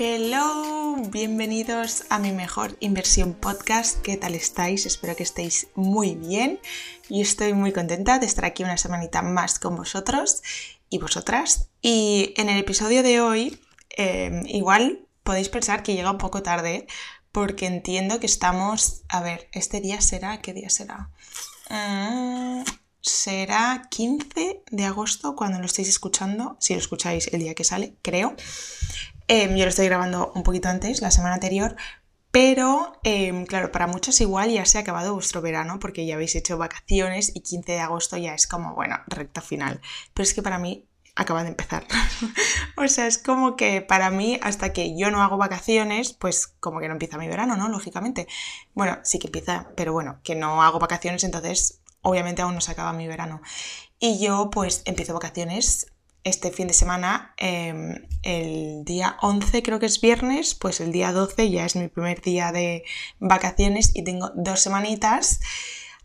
Hello, bienvenidos a mi mejor inversión podcast. ¿Qué tal estáis? Espero que estéis muy bien. Y estoy muy contenta de estar aquí una semanita más con vosotros y vosotras. Y en el episodio de hoy, em, igual podéis pensar que llega un poco tarde porque entiendo que estamos... A ver, este día será... ¿Qué día será? Mm, será 15 de agosto cuando lo estéis escuchando, si lo escucháis el día que sale, creo. Em, yo lo estoy grabando un poquito antes, la semana anterior, pero em, claro, para muchos igual ya se ha acabado vuestro verano porque ya habéis hecho vacaciones y 15 de agosto ya es como, bueno, recta final. Pero es que para mí acaba de empezar. o sea, es como que para mí, hasta que yo no hago vacaciones, pues como que no empieza mi verano, ¿no? Lógicamente. Bueno, sí que empieza, pero bueno, que no hago vacaciones, entonces obviamente aún no se acaba mi verano. Y yo pues empiezo vacaciones este fin de semana, em, el día 11 creo que es viernes, pues el día 12 ya es mi primer día de vacaciones y tengo dos semanitas,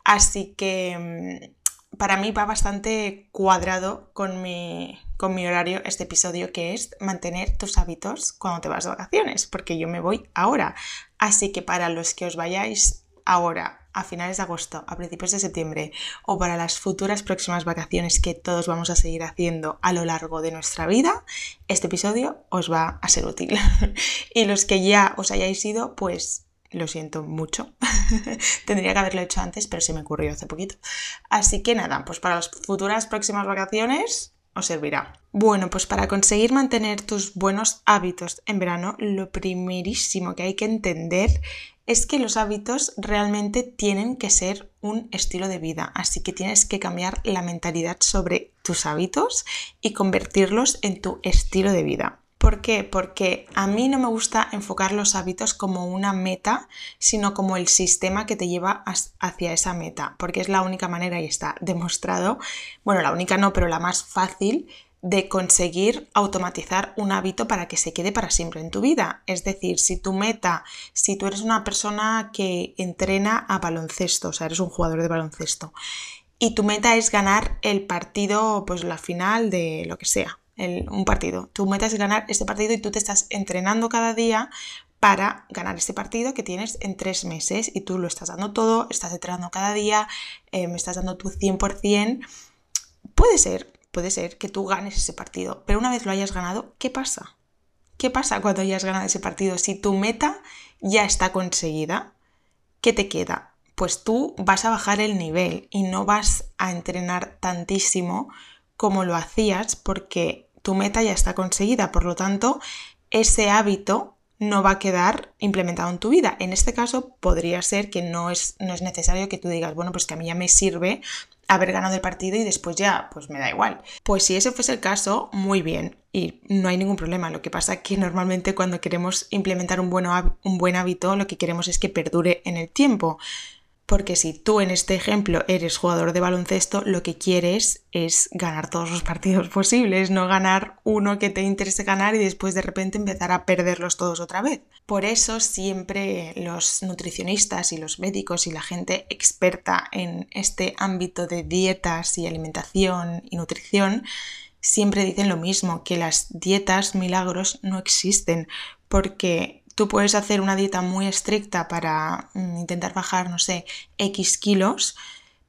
así que em, para mí va bastante cuadrado con mi, con mi horario este episodio que es mantener tus hábitos cuando te vas de vacaciones, porque yo me voy ahora, así que para los que os vayáis ahora a finales de agosto, a principios de septiembre o para las futuras próximas vacaciones que todos vamos a seguir haciendo a lo largo de nuestra vida, este episodio os va a ser útil. y los que ya os hayáis ido, pues lo siento mucho. Tendría que haberlo hecho antes, pero se me ocurrió hace poquito. Así que nada, pues para las futuras próximas vacaciones os servirá. Bueno, pues para conseguir mantener tus buenos hábitos en verano, lo primerísimo que hay que entender es que los hábitos realmente tienen que ser un estilo de vida, así que tienes que cambiar la mentalidad sobre tus hábitos y convertirlos en tu estilo de vida. ¿Por qué? Porque a mí no me gusta enfocar los hábitos como una meta, sino como el sistema que te lleva hacia esa meta, porque es la única manera y está demostrado, bueno, la única no, pero la más fácil de conseguir automatizar un hábito para que se quede para siempre en tu vida. Es decir, si tu meta, si tú eres una persona que entrena a baloncesto, o sea, eres un jugador de baloncesto, y tu meta es ganar el partido, pues la final de lo que sea, un partido. Tu meta es ganar este partido y tú te estás entrenando cada día para ganar este partido que tienes en tres meses y tú lo estás dando todo, estás entrenando cada día, eh, me estás dando tu 100%. Puede ser, puede ser que tú ganes ese partido, pero una vez lo hayas ganado, ¿qué pasa? ¿Qué pasa cuando hayas ganado ese partido? Si tu meta ya está conseguida, ¿qué te queda? Pues tú vas a bajar el nivel y no vas a entrenar tantísimo como lo hacías porque tu meta ya está conseguida. Por lo tanto, ese hábito no va a quedar implementado en tu vida. En este caso, podría ser que no es, no es necesario que tú digas, bueno, pues que a mí ya me sirve haber ganado el partido y después ya, pues me da igual. Pues si ese fuese el caso, muy bien y no hay ningún problema. Lo que pasa es que normalmente cuando queremos implementar un, un buen hábito, lo que queremos es que perdure en el tiempo. Porque si tú en este ejemplo eres jugador de baloncesto, lo que quieres es ganar todos los partidos posibles, no ganar uno que te interese ganar y después de repente empezar a perderlos todos otra vez. Por eso siempre los nutricionistas y los médicos y la gente experta en este ámbito de dietas y alimentación y nutrición siempre dicen lo mismo, que las dietas milagros no existen porque tú puedes hacer una dieta muy estricta para mm, intentar bajar, no sé, X kilos,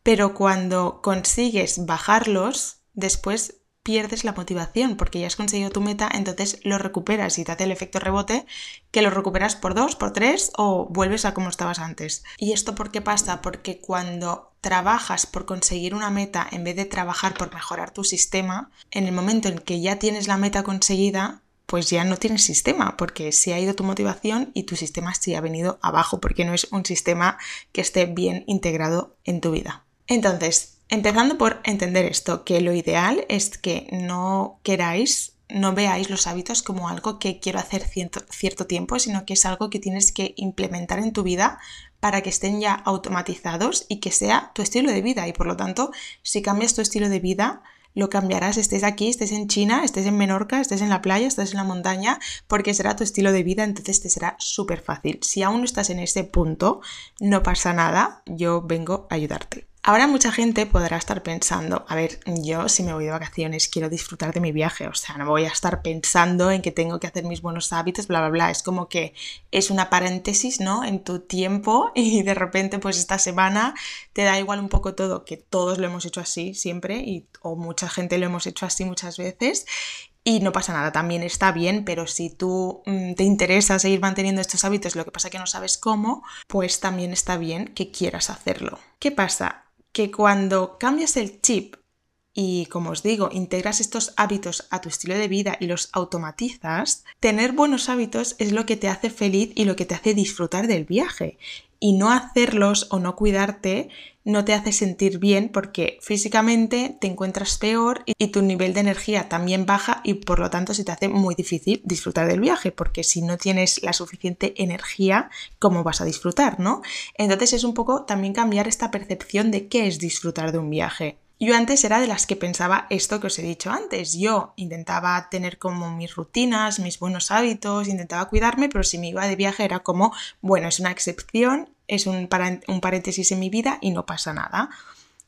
pero cuando consigues bajarlos, después pierdes la motivación porque ya has conseguido tu meta, entonces lo recuperas y te hace el efecto rebote que lo recuperas por dos, por tres o vuelves a como estabas antes. ¿Y esto por qué pasa? Porque cuando trabajas por conseguir una meta en vez de trabajar por mejorar tu sistema, en el momento en que ya tienes la meta conseguida, pues ya no tienes sistema, porque se ha ido tu motivación y tu sistema sí ha venido abajo, porque no es un sistema que esté bien integrado en tu vida. Entonces, empezando por entender esto, que lo ideal es que no queráis, no veáis los hábitos como algo que quiero hacer cierto, cierto tiempo, sino que es algo que tienes que implementar en tu vida para que estén ya automatizados y que sea tu estilo de vida. Y por lo tanto, si cambias tu estilo de vida, lo cambiarás, estés aquí, estés en China, estés en Menorca, estés en la playa, estés en la montaña, porque será tu estilo de vida, entonces te será súper fácil. Si aún no estás en ese punto, no pasa nada, yo vengo a ayudarte. Ahora mucha gente podrá estar pensando, a ver, yo si me voy de vacaciones quiero disfrutar de mi viaje, o sea, no voy a estar pensando en que tengo que hacer mis buenos hábitos, bla, bla, bla. Es como que es una paréntesis, ¿no? En tu tiempo y de repente pues esta semana te da igual un poco todo, que todos lo hemos hecho así siempre y, o mucha gente lo hemos hecho así muchas veces y no pasa nada, también está bien, pero si tú mm, te interesa seguir manteniendo estos hábitos, lo que pasa que no sabes cómo, pues también está bien que quieras hacerlo. ¿Qué pasa? Que cuando cambias el chip y, como os digo, integras estos hábitos a tu estilo de vida y los automatizas, tener buenos hábitos es lo que te hace feliz y lo que te hace disfrutar del viaje. Y no hacerlos o no cuidarte no te hace sentir bien porque físicamente te encuentras peor y tu nivel de energía también baja y por lo tanto se te hace muy difícil disfrutar del viaje porque si no tienes la suficiente energía, ¿cómo vas a disfrutar, no? Entonces es un poco también cambiar esta percepción de qué es disfrutar de un viaje. Yo antes era de las que pensaba esto que os he dicho antes. Yo intentaba tener como mis rutinas, mis buenos hábitos, intentaba cuidarme, pero si me iba de viaje era como, bueno, es una excepción es un, paréntesis en mi vida y no pasa nada.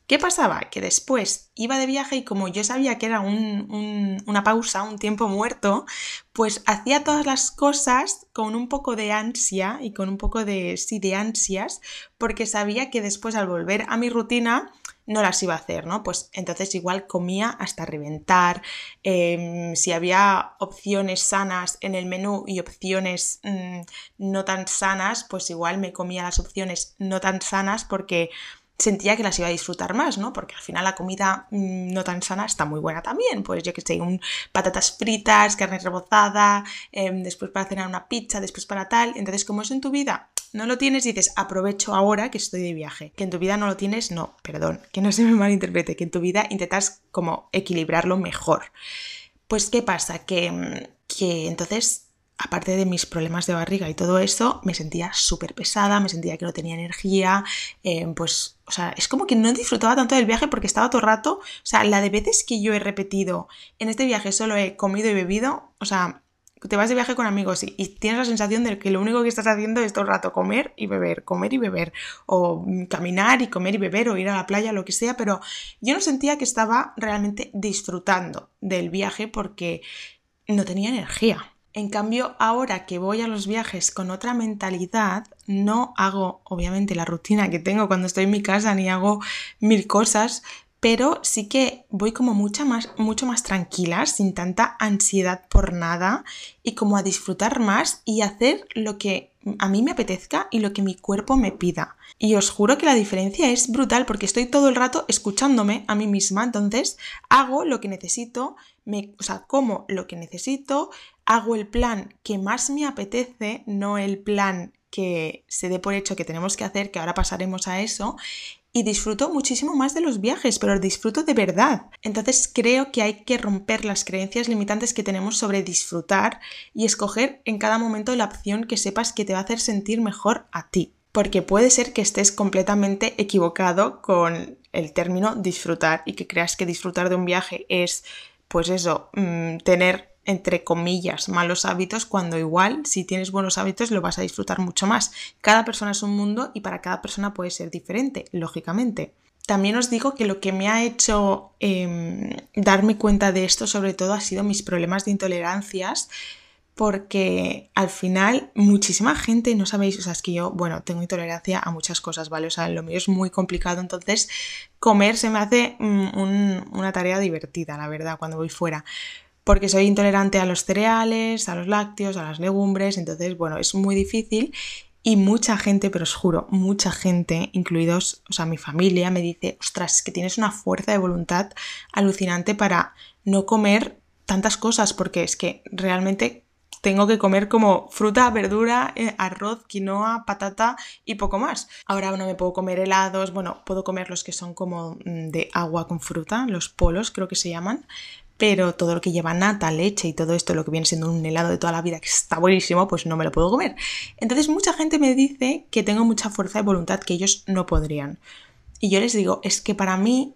¿Qué pasaba? Que después iba de viaje y como yo sabía que era una pausa, un tiempo muerto, pues hacía todas las cosas con un poco de ansia y con un poco de, sí, de ansias, porque sabía que después al volver a mi rutina no las iba a hacer, ¿no? Pues entonces igual comía hasta reventar, em, si había opciones sanas en el menú y opciones mm, no tan sanas, pues igual me comía las opciones no tan sanas porque sentía que las iba a disfrutar más, ¿no? Porque al final la comida mm, no tan sana está muy buena también. Pues yo que sé, un patatas fritas, carne rebozada, em, después para cenar una pizza, después para tal. Entonces, como es en tu vida, no lo tienes dices, aprovecho ahora que estoy de viaje. Que en tu vida no lo tienes, no, perdón, que no se me malinterprete, que en tu vida intentas como equilibrarlo mejor. Pues, ¿qué pasa? Que, mm, que entonces aparte de mis problemas de barriga y todo eso, me sentía súper pesada, me sentía que no tenía energía, eh, pues, o sea, es como que no disfrutaba tanto del viaje porque estaba todo el rato, o sea, la de veces que yo he repetido, en este viaje solo he comido y bebido, o sea, te vas de viaje con amigos y, y, tienes la sensación de que lo único que estás haciendo es todo el rato comer y beber, comer y beber, o caminar y comer y beber, o ir a la playa, lo que sea, pero yo no sentía que estaba realmente disfrutando del viaje porque no tenía energía. En cambio, ahora que voy a los viajes con otra mentalidad, no hago obviamente la rutina que tengo cuando estoy en mi casa ni hago mil cosas, pero sí que voy como mucha más, mucho más tranquila, sin tanta ansiedad por nada y como a disfrutar más y hacer lo que a mí me apetezca y lo que mi cuerpo me pida. Y os juro que la diferencia es brutal porque estoy todo el rato escuchándome a mí misma, entonces hago lo que necesito, me, o sea, como lo que necesito, hago el plan que más me apetece, no el plan que se dé por hecho que tenemos que hacer, que ahora pasaremos a eso, y disfruto muchísimo más de los viajes, pero disfruto de verdad. Entonces creo que hay que romper las creencias limitantes que tenemos sobre disfrutar y escoger en cada momento la opción que sepas que te va a hacer sentir mejor a ti. Porque puede ser que estés completamente equivocado con el término disfrutar y que creas que disfrutar de un viaje es, pues eso, mm, tener entre comillas, malos hábitos, cuando igual, si tienes buenos hábitos, lo vas a disfrutar mucho más. Cada persona es un mundo y para cada persona puede ser diferente, lógicamente. También os digo que lo que me ha hecho em, darme cuenta de esto, sobre todo, ha sido mis problemas de intolerancias, porque al final muchísima gente, no sabéis, o sea, es que yo, bueno, tengo intolerancia a muchas cosas, ¿vale? O sea, lo mío es muy complicado, entonces comer se me hace mm, una tarea divertida, la verdad, cuando voy fuera porque soy intolerante a los cereales, a los lácteos, a las legumbres, entonces, bueno, es muy difícil y mucha gente, pero os juro, mucha gente, incluidos, o sea, mi familia, me dice, ostras, que tienes una fuerza de voluntad alucinante para no comer tantas cosas, porque es que realmente tengo que comer como fruta, verdura, eh, arroz, quinoa, patata y poco más. Ahora no me puedo comer helados, bueno, puedo comer los que son como mm, de agua con fruta, los polos creo que se llaman, pero todo lo que lleva nata, leche y todo esto, lo que viene siendo un helado de toda la vida que está buenísimo, pues no me lo puedo comer. Entonces mucha gente me dice que tengo mucha fuerza de voluntad que ellos no podrían. Y yo les digo, es que para mí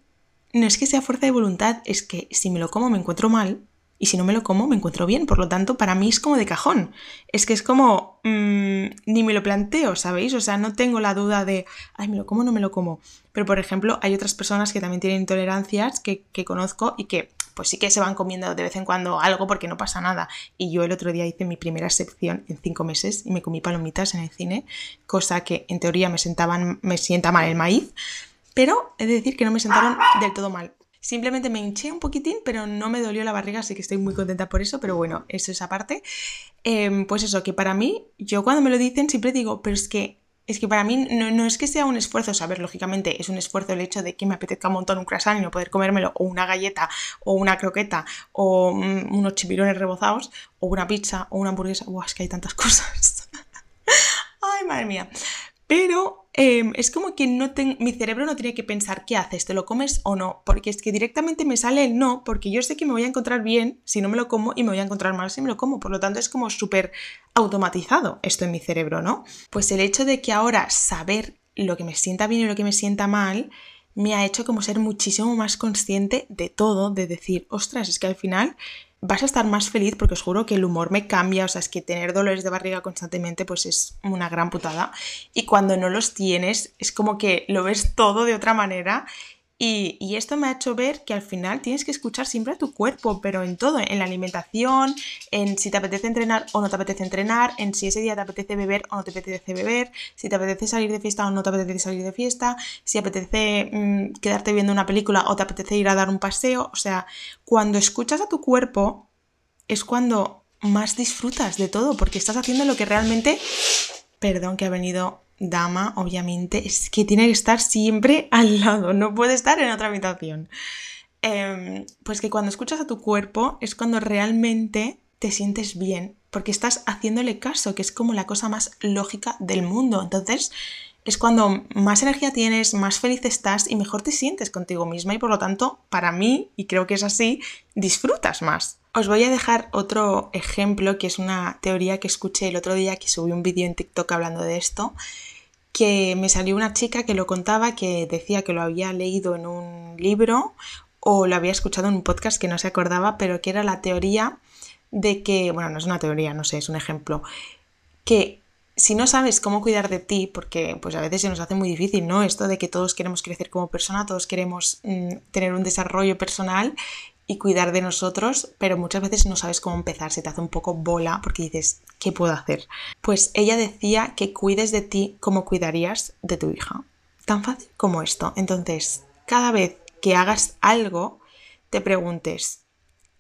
no es que sea fuerza de voluntad, es que si me lo como me encuentro mal y si no me lo como me encuentro bien. Por lo tanto, para mí es como de cajón. Es que es como mm, ni me lo planteo, ¿sabéis? O sea, no tengo la duda de, ay, me lo como no me lo como. Pero, por ejemplo, hay otras personas que también tienen intolerancias que, que conozco y que pues sí que se van comiendo de vez en cuando algo porque no pasa nada. Y yo el otro día hice mi primera sección en cinco meses y me comí palomitas en el cine, cosa que en teoría me sentaban, me sienta mal el maíz, pero he de decir que no me sentaron del todo mal. Simplemente me hinché un poquitín, pero no me dolió la barriga, así que estoy muy contenta por eso, pero bueno, eso es aparte. Em, pues eso, que para mí, yo cuando me lo dicen siempre digo, pero es que es que para mí no, es que sea un esfuerzo, saber, lógicamente es un esfuerzo el hecho de que me apetezca un montón un croissant y no poder comérmelo, o una galleta, o una croqueta, o mm, unos chipirones rebozados, o una pizza, o una hamburguesa. Buah, es que hay tantas cosas. Ay, madre mía. Pero em, es como que no mi cerebro no tiene que pensar qué haces, te lo comes o no, porque es que directamente me sale el no, porque yo sé que me voy a encontrar bien si no me lo como y me voy a encontrar mal si me lo como, por lo tanto es como súper automatizado esto en mi cerebro, ¿no? Pues el hecho de que ahora saber lo que me sienta bien y lo que me sienta mal me ha hecho como ser muchísimo más consciente de todo, de decir, ostras, es que al final vas a estar más feliz porque os juro que el humor me cambia, o sea, es que tener dolores de barriga constantemente pues es una gran putada. Y cuando no los tienes es como que lo ves todo de otra manera y, esto me ha hecho ver que al final tienes que escuchar siempre a tu cuerpo, pero en todo, en la alimentación, en si te apetece entrenar o no te apetece entrenar, en si ese día te apetece beber o no te apetece beber, si te apetece salir de fiesta o no te apetece salir de fiesta, si apetece mm, quedarte viendo una película o te apetece ir a dar un paseo. O sea, cuando escuchas a tu cuerpo es cuando más disfrutas de todo, porque estás haciendo lo que realmente... Perdón que ha venido dama, obviamente, es que tiene que estar siempre al lado, no puede estar en otra habitación. Em, pues que cuando escuchas a tu cuerpo es cuando realmente te sientes bien, porque estás haciéndole caso, que es como la cosa más lógica del mundo. Entonces, es cuando más energía tienes, más feliz estás y mejor te sientes contigo misma y por lo tanto, para mí, y creo que es así, disfrutas más. Os voy a dejar otro ejemplo que es una teoría que escuché el otro día que subí un vídeo en TikTok hablando de esto que me salió una chica que lo contaba, que decía que lo había leído en un libro o lo había escuchado en un podcast que no se acordaba, pero que era la teoría de que, bueno, no es una teoría, no sé, es un ejemplo, que si no sabes cómo cuidar de ti, porque pues a veces se nos hace muy difícil, ¿no? Esto de que todos queremos crecer como persona, todos queremos mm, tener un desarrollo personal y cuidar de nosotros, pero muchas veces no sabes cómo empezar, se te hace un poco bola porque dices, ¿qué puedo hacer? Pues ella decía que cuides de ti como cuidarías de tu hija. Tan fácil como esto. Entonces, cada vez que hagas algo, te preguntes,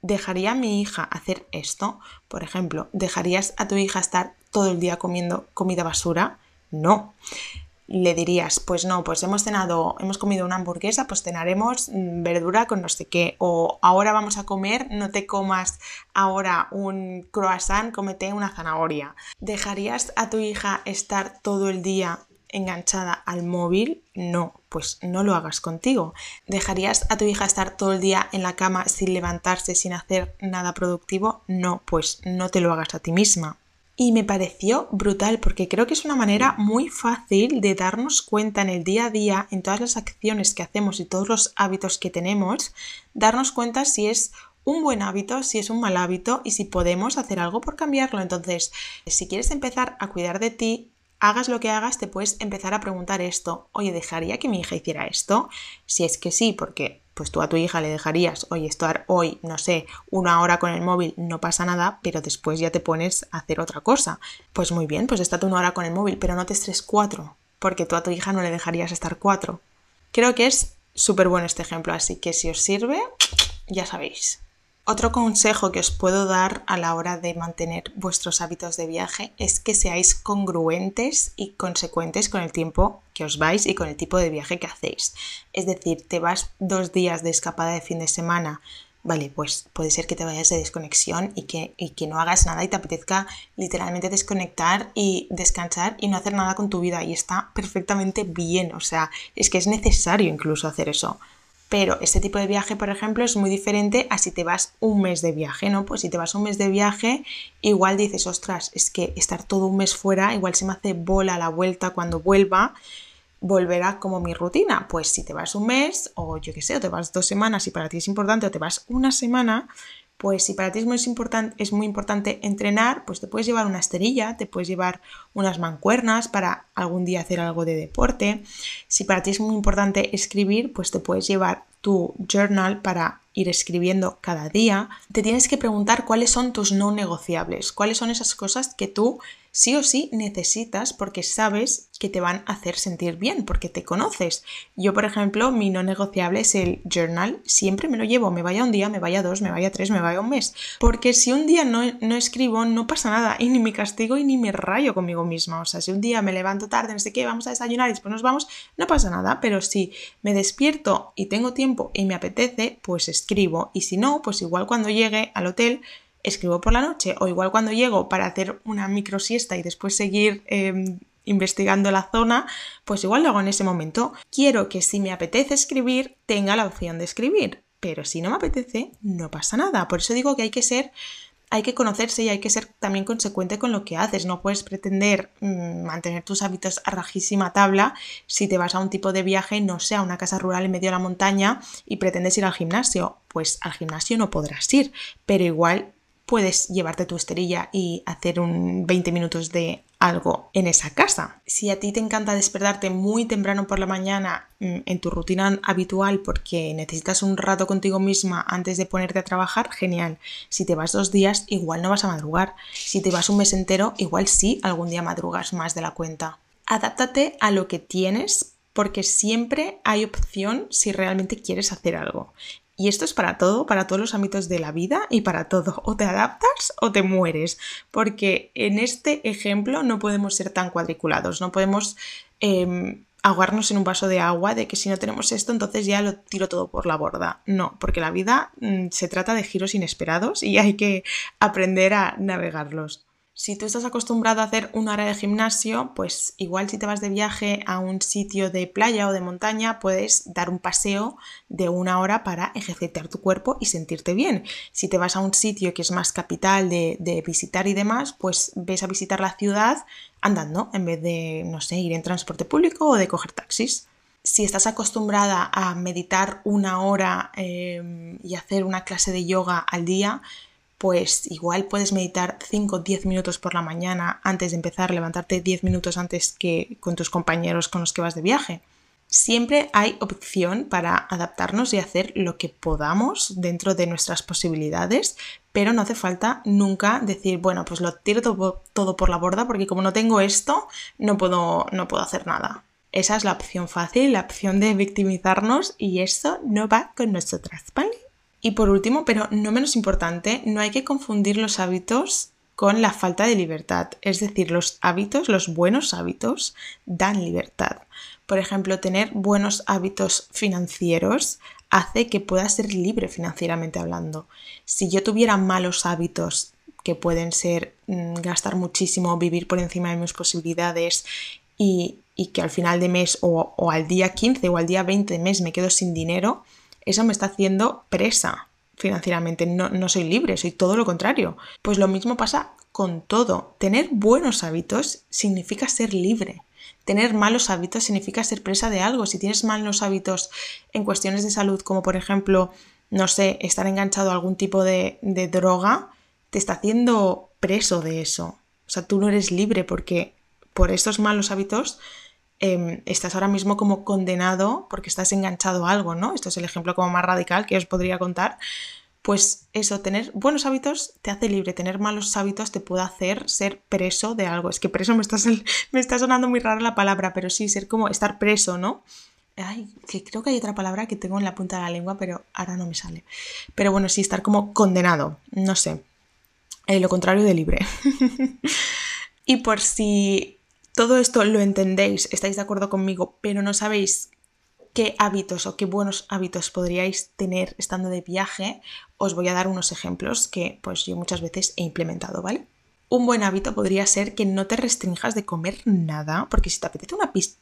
¿dejaría a mi hija hacer esto? Por ejemplo, ¿dejarías a tu hija estar todo el día comiendo comida basura? No le dirías, pues no, pues hemos cenado, hemos comido una hamburguesa, pues cenaremos mm, verdura con no sé qué, o ahora vamos a comer, no te comas ahora un croissant, cómete una zanahoria. ¿Dejarías a tu hija estar todo el día enganchada al móvil? No, pues no lo hagas contigo. ¿Dejarías a tu hija estar todo el día en la cama sin levantarse, sin hacer nada productivo? No, pues no te lo hagas a ti misma y me pareció brutal porque creo que es una manera muy fácil de darnos cuenta en el día a día, en todas las acciones que hacemos y todos los hábitos que tenemos, darnos cuenta si es un buen hábito, si es un mal hábito y si podemos hacer algo por cambiarlo. Entonces, si quieres empezar a cuidar de ti, hagas lo que hagas, te puedes empezar a preguntar esto, oye, ¿dejaría que mi hija hiciera esto? Si es que sí, porque pues tú a tu hija le dejarías, oye, estar hoy, no sé, una hora con el móvil, no pasa nada, pero después ya te pones a hacer otra cosa. Pues muy bien, pues estate una hora con el móvil, pero no te estres cuatro, porque tú a tu hija no le dejarías estar cuatro. Creo que es súper bueno este ejemplo, así que si os sirve, ya sabéis. Otro consejo que os puedo dar a la hora de mantener vuestros hábitos de viaje es que seáis congruentes y consecuentes con el tiempo que os vais y con el tipo de viaje que hacéis. Es decir, te vas dos días de escapada de fin de semana, vale, pues puede ser que te vayas de desconexión y que, y que no hagas nada y te apetezca literalmente desconectar y descansar y no hacer nada con tu vida y está perfectamente bien, o sea, es que es necesario incluso hacer eso. Pero este tipo de viaje, por ejemplo, es muy diferente a si te vas un mes de viaje, ¿no? Pues si te vas un mes de viaje, igual dices, ostras, es que estar todo un mes fuera, igual se me hace bola la vuelta cuando vuelva, volverá como mi rutina. Pues si te vas un mes, o yo qué sé, o te vas dos semanas y para ti es importante, o te vas una semana, Pues si para ti es muy, importante, entrenar, pues te puedes llevar una esterilla, te puedes llevar unas mancuernas para algún día hacer algo de deporte. Si para ti es muy importante escribir, pues te puedes llevar tu journal para ir escribiendo cada día. Te tienes que preguntar cuáles son tus no negociables, cuáles son esas cosas que tú sí o sí necesitas porque sabes que te van a hacer sentir bien, porque te conoces. Yo, por ejemplo, mi no negociable es el journal. Siempre me lo llevo, me vaya un día, me vaya dos, me vaya tres, me vaya un mes. Porque si un día no, no escribo, no pasa nada y ni me castigo y ni me rayo conmigo misma. O sea, si un día me levanto tarde, no sé qué, vamos a desayunar y después nos vamos, no pasa nada. Pero si me despierto y tengo tiempo y me apetece, pues escribo. Y si no, pues igual cuando llegue al hotel escribo por la noche o igual cuando llego para hacer una micro siesta y después seguir em, investigando la zona, pues igual lo hago en ese momento. Quiero que si me apetece escribir, tenga la opción de escribir, pero si no me apetece, no pasa nada. Por eso digo que hay que ser hay que conocerse y hay que ser también consecuente con lo que haces. No puedes pretender mm, mantener tus hábitos a rajísima tabla si te vas a un tipo de viaje, no sé, a una casa rural en medio de la montaña y pretendes ir al gimnasio. Pues al gimnasio no podrás ir, pero igual puedes llevarte tu esterilla y hacer un 20 minutos de algo en esa casa. Si a ti te encanta despertarte muy temprano por la mañana mm, en tu rutina habitual porque necesitas un rato contigo misma antes de ponerte a trabajar, genial. Si te vas dos días, igual no vas a madrugar. Si te vas un mes entero, igual sí, algún día madrugas más de la cuenta. Adáptate a lo que tienes porque siempre hay opción si realmente quieres hacer algo. Y esto es para todo, para todos los ámbitos de la vida y para todo. O te adaptas o te mueres. Porque en este ejemplo no podemos ser tan cuadriculados, no podemos eh, ahogarnos en un vaso de agua de que si no tenemos esto entonces ya lo tiro todo por la borda. No, porque la vida mm, se trata de giros inesperados y hay que aprender a navegarlos. Si tú estás acostumbrado a hacer una hora de gimnasio, pues igual si te vas de viaje a un sitio de playa o de montaña, puedes dar un paseo de una hora para ejercitar tu cuerpo y sentirte bien. Si te vas a un sitio que es más capital de, visitar y demás, pues ves a visitar la ciudad andando en vez de, no sé, ir en transporte público o de coger taxis si estás acostumbrada a meditar una hora eh, y hacer una clase de yoga al día, pues igual puedes meditar 5 o 10 minutos por la mañana antes de empezar, levantarte 10 minutos antes que con tus compañeros con los que vas de viaje. Siempre hay opción para adaptarnos y hacer lo que podamos dentro de nuestras posibilidades, pero no hace falta nunca decir, bueno, pues lo tiro todo, por la borda porque como no tengo esto, no puedo, no puedo hacer nada. Esa es la opción fácil, la opción de victimizarnos y eso no va con nosotras, ¿vale? Y por último, pero no menos importante, no hay que confundir los hábitos con la falta de libertad. Es decir, los hábitos, los buenos hábitos, dan libertad. Por ejemplo, tener buenos hábitos financieros hace que puedas ser libre financieramente hablando. Si yo tuviera malos hábitos que pueden ser mm, gastar muchísimo, vivir por encima de mis posibilidades y, que al final de mes o, o al día 15 o al día 20 de mes me quedo sin dinero, eso me está haciendo presa financieramente, no, no soy libre, soy todo lo contrario. Pues lo mismo pasa con todo. Tener buenos hábitos significa ser libre. Tener malos hábitos significa ser presa de algo. Si tienes malos hábitos en cuestiones de salud, como por ejemplo, no sé, estar enganchado a algún tipo de, de droga, te está haciendo preso de eso. O sea, tú no eres libre porque por estos malos hábitos Em, estás ahora mismo como condenado porque estás enganchado a algo, ¿no? Esto es el ejemplo como más radical que os podría contar. Pues eso, tener buenos hábitos te hace libre, tener malos hábitos te puede hacer ser preso de algo. Es que preso me está, me está sonando muy rara la palabra, pero sí, ser como estar preso, ¿no? Ay, que creo que hay otra palabra que tengo en la punta de la lengua, pero ahora no me sale. Pero bueno, sí, estar como condenado, no sé. Eh, lo contrario de libre. y por si todo esto lo entendéis, estáis de acuerdo conmigo, pero no sabéis qué hábitos o qué buenos hábitos podríais tener estando de viaje, os voy a dar unos ejemplos que pues yo muchas veces he implementado, ¿vale? Un buen hábito podría ser que no te restringas de comer nada, porque si te apetece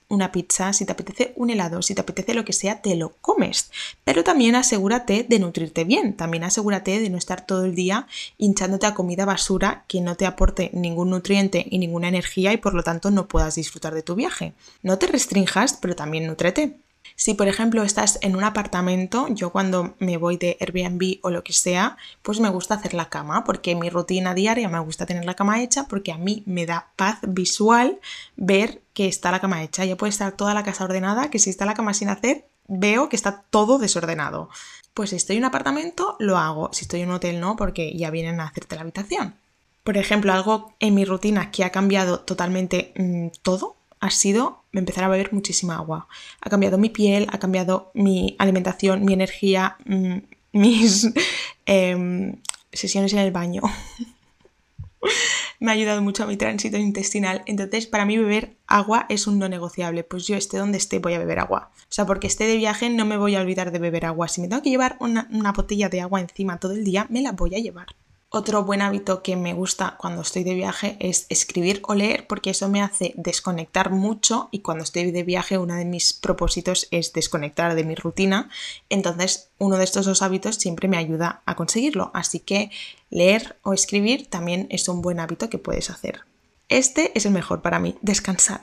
una, pizza, si te apetece un helado, si te apetece lo que sea, te lo comes. Pero también asegúrate de nutrirte bien, también asegúrate de no estar todo el día hinchándote a comida basura que no te aporte ningún nutriente y ninguna energía y por lo tanto no puedas disfrutar de tu viaje. No te restringas, pero también nutrete. Si por ejemplo estás en un apartamento, yo cuando me voy de Airbnb o lo que sea, pues me gusta hacer la cama, porque mi rutina diaria me gusta tener la cama hecha, porque a mí me da paz visual ver que está la cama hecha. Ya puede estar toda la casa ordenada, que si está la cama sin hacer, veo que está todo desordenado. Pues si estoy en un apartamento, lo hago. Si estoy en un hotel, no, porque ya vienen a hacerte la habitación. Por ejemplo, algo en mi rutina que ha cambiado totalmente mm, todo ha sido empezar a beber muchísima agua. Ha cambiado mi piel, ha cambiado mi alimentación, mi energía, mm, mis em, sesiones en el baño. Me ha ayudado mucho a mi tránsito intestinal. Entonces, para mí beber agua es un no negociable. Pues yo esté donde esté voy a beber agua. O sea, porque esté de viaje no me voy a olvidar de beber agua. Si me tengo que llevar una, una botella de agua encima todo el día, me la voy a llevar. Otro buen hábito que me gusta cuando estoy de viaje es escribir o leer porque eso me hace desconectar mucho y cuando estoy de viaje uno de mis propósitos es desconectar de mi rutina. Entonces uno de estos dos hábitos siempre me ayuda a conseguirlo. Así que leer o escribir también es un buen hábito que puedes hacer. Este es el mejor para mí, descansar.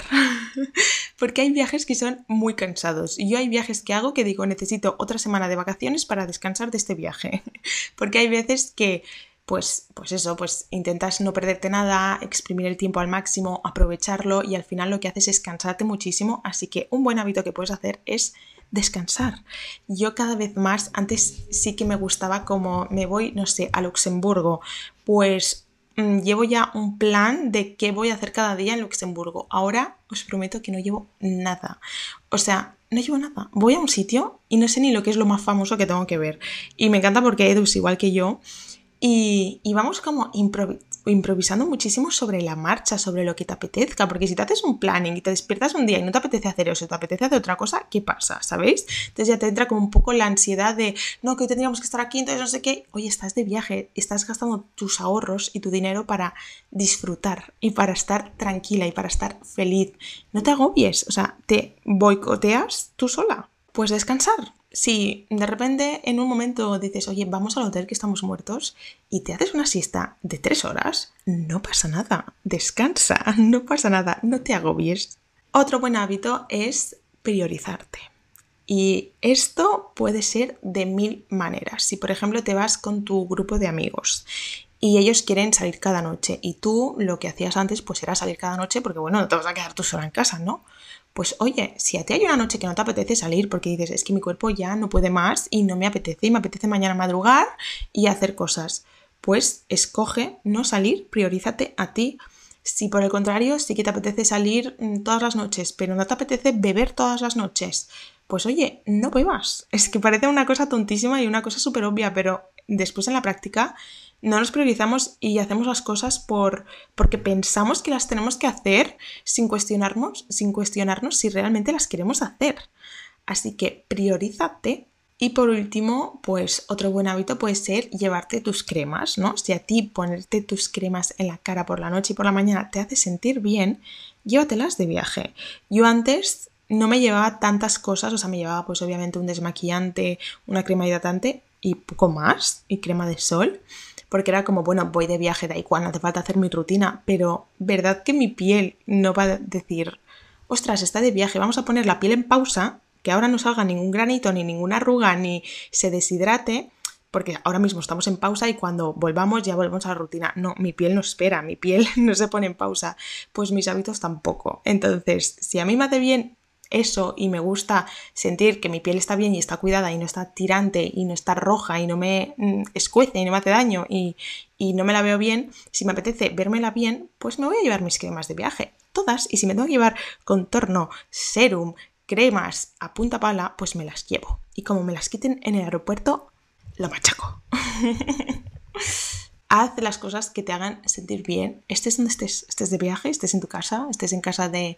Porque hay viajes que son muy cansados. Yo hay viajes que hago que digo, necesito otra semana de vacaciones para descansar de este viaje. Porque hay veces que pues, pues eso, pues intentas no perderte nada, exprimir el tiempo al máximo, aprovecharlo y al final lo que haces es cansarte muchísimo, así que un buen hábito que puedes hacer es descansar. Yo cada vez más, antes sí que me gustaba como me voy, no sé, a Luxemburgo, pues mm, llevo ya un plan de qué voy a hacer cada día en Luxemburgo. Ahora os prometo que no llevo nada. O sea, no llevo nada. Voy a un sitio y no sé ni lo que es lo más famoso que tengo que ver. Y me encanta porque Edu es igual que yo y, vamos como improvisando muchísimo sobre la marcha, sobre lo que te apetezca, porque si te haces un planning y te despiertas un día y no te apetece hacer eso, te apetece hacer otra cosa, ¿qué pasa? ¿Sabéis? Entonces ya te entra como un poco la ansiedad de, no, que hoy tendríamos que estar aquí, entonces no sé qué. Oye, estás de viaje, estás gastando tus ahorros y tu dinero para disfrutar y para estar tranquila y para estar feliz. No te agobies, o sea, te boicoteas tú sola. Pues descansar, si de repente en un momento dices, oye, vamos al hotel que estamos muertos y te haces una siesta de tres horas, no pasa nada, descansa, no pasa nada, no te agobies. Otro buen hábito es priorizarte. Y esto puede ser de mil maneras. Si por ejemplo te vas con tu grupo de amigos y ellos quieren salir cada noche y tú lo que hacías antes pues era salir cada noche porque bueno, no te vas a quedar tú sola en casa, ¿no? pues oye, si a ti hay una noche que no te apetece salir porque dices, es que mi cuerpo ya no puede más y no me apetece y me apetece mañana madrugar y hacer cosas, pues escoge no salir, priorízate a ti. Si por el contrario sí que te apetece salir mm, todas las noches, pero no te apetece beber todas las noches, pues oye, no bebas. Es que parece una cosa tontísima y una cosa súper obvia, pero después en la práctica no nos priorizamos y hacemos las cosas por, porque pensamos que las tenemos que hacer sin cuestionarnos, sin cuestionarnos si realmente las queremos hacer. Así que priorízate. Y por último, pues otro buen hábito puede ser llevarte tus cremas, ¿no? Si a ti ponerte tus cremas en la cara por la noche y por la mañana te hace sentir bien, llévatelas de viaje. Yo antes no me llevaba tantas cosas, o sea, me llevaba pues obviamente un desmaquillante, una crema hidratante y poco más, y crema de sol porque era como, bueno, voy de viaje, da igual, no hace falta hacer mi rutina, pero ¿verdad que mi piel no va a decir, ostras, está de viaje, vamos a poner la piel en pausa, que ahora no salga ningún granito, ni ninguna arruga, ni se deshidrate? porque ahora mismo estamos en pausa y cuando volvamos ya volvemos a la rutina. No, mi piel no espera, mi piel no se pone en pausa, pues mis hábitos tampoco. Entonces, si a mí me hace bien eso y me gusta sentir que mi piel está bien y está cuidada y no está tirante y no está roja y no me mm, escuece y no me hace daño y, y no me la veo bien, si me apetece vérmela bien, pues me voy a llevar mis cremas de viaje, todas, y si me tengo que llevar contorno, serum, cremas a punta pala, pues me las llevo. Y como me las quiten en el aeropuerto, lo machaco. Haz las cosas que te hagan sentir bien. Estés donde estés, estés de viaje, estés en tu casa, estés en casa de,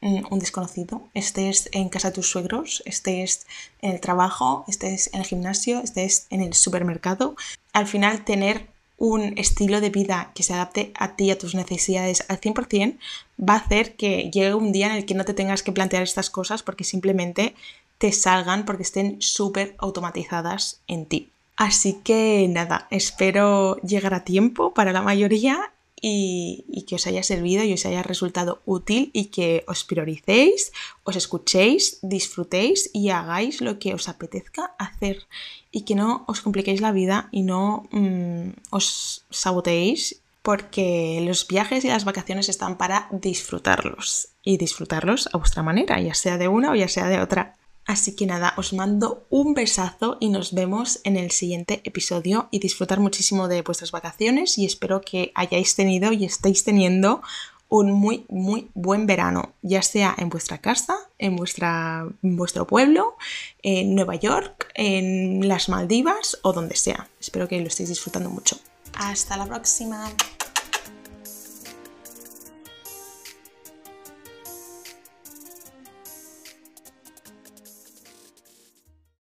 un desconocido, estés en casa de tus suegros, estés en el trabajo, estés en el gimnasio, estés en el supermercado, al final tener un estilo de vida que se adapte a ti, a tus necesidades al 100%, va a hacer que llegue un día en el que no te tengas que plantear estas cosas porque simplemente te salgan porque estén súper automatizadas en ti. Así que nada, espero llegar a tiempo para la mayoría y, que os haya servido y os haya resultado útil y que os prioricéis, os escuchéis, disfrutéis y hagáis lo que os apetezca hacer y que no os compliquéis la vida y no mm, os saboteéis porque los viajes y las vacaciones están para disfrutarlos y disfrutarlos a vuestra manera, ya sea de una o ya sea de otra. Así que nada, os mando un besazo y nos vemos en el siguiente episodio y disfrutar muchísimo de vuestras vacaciones y espero que hayáis tenido y estéis teniendo un muy, muy buen verano, ya sea en vuestra casa, en, vuestra, en vuestro pueblo, en Nueva York, en las Maldivas o donde sea. Espero que lo estéis disfrutando mucho. Hasta la próxima.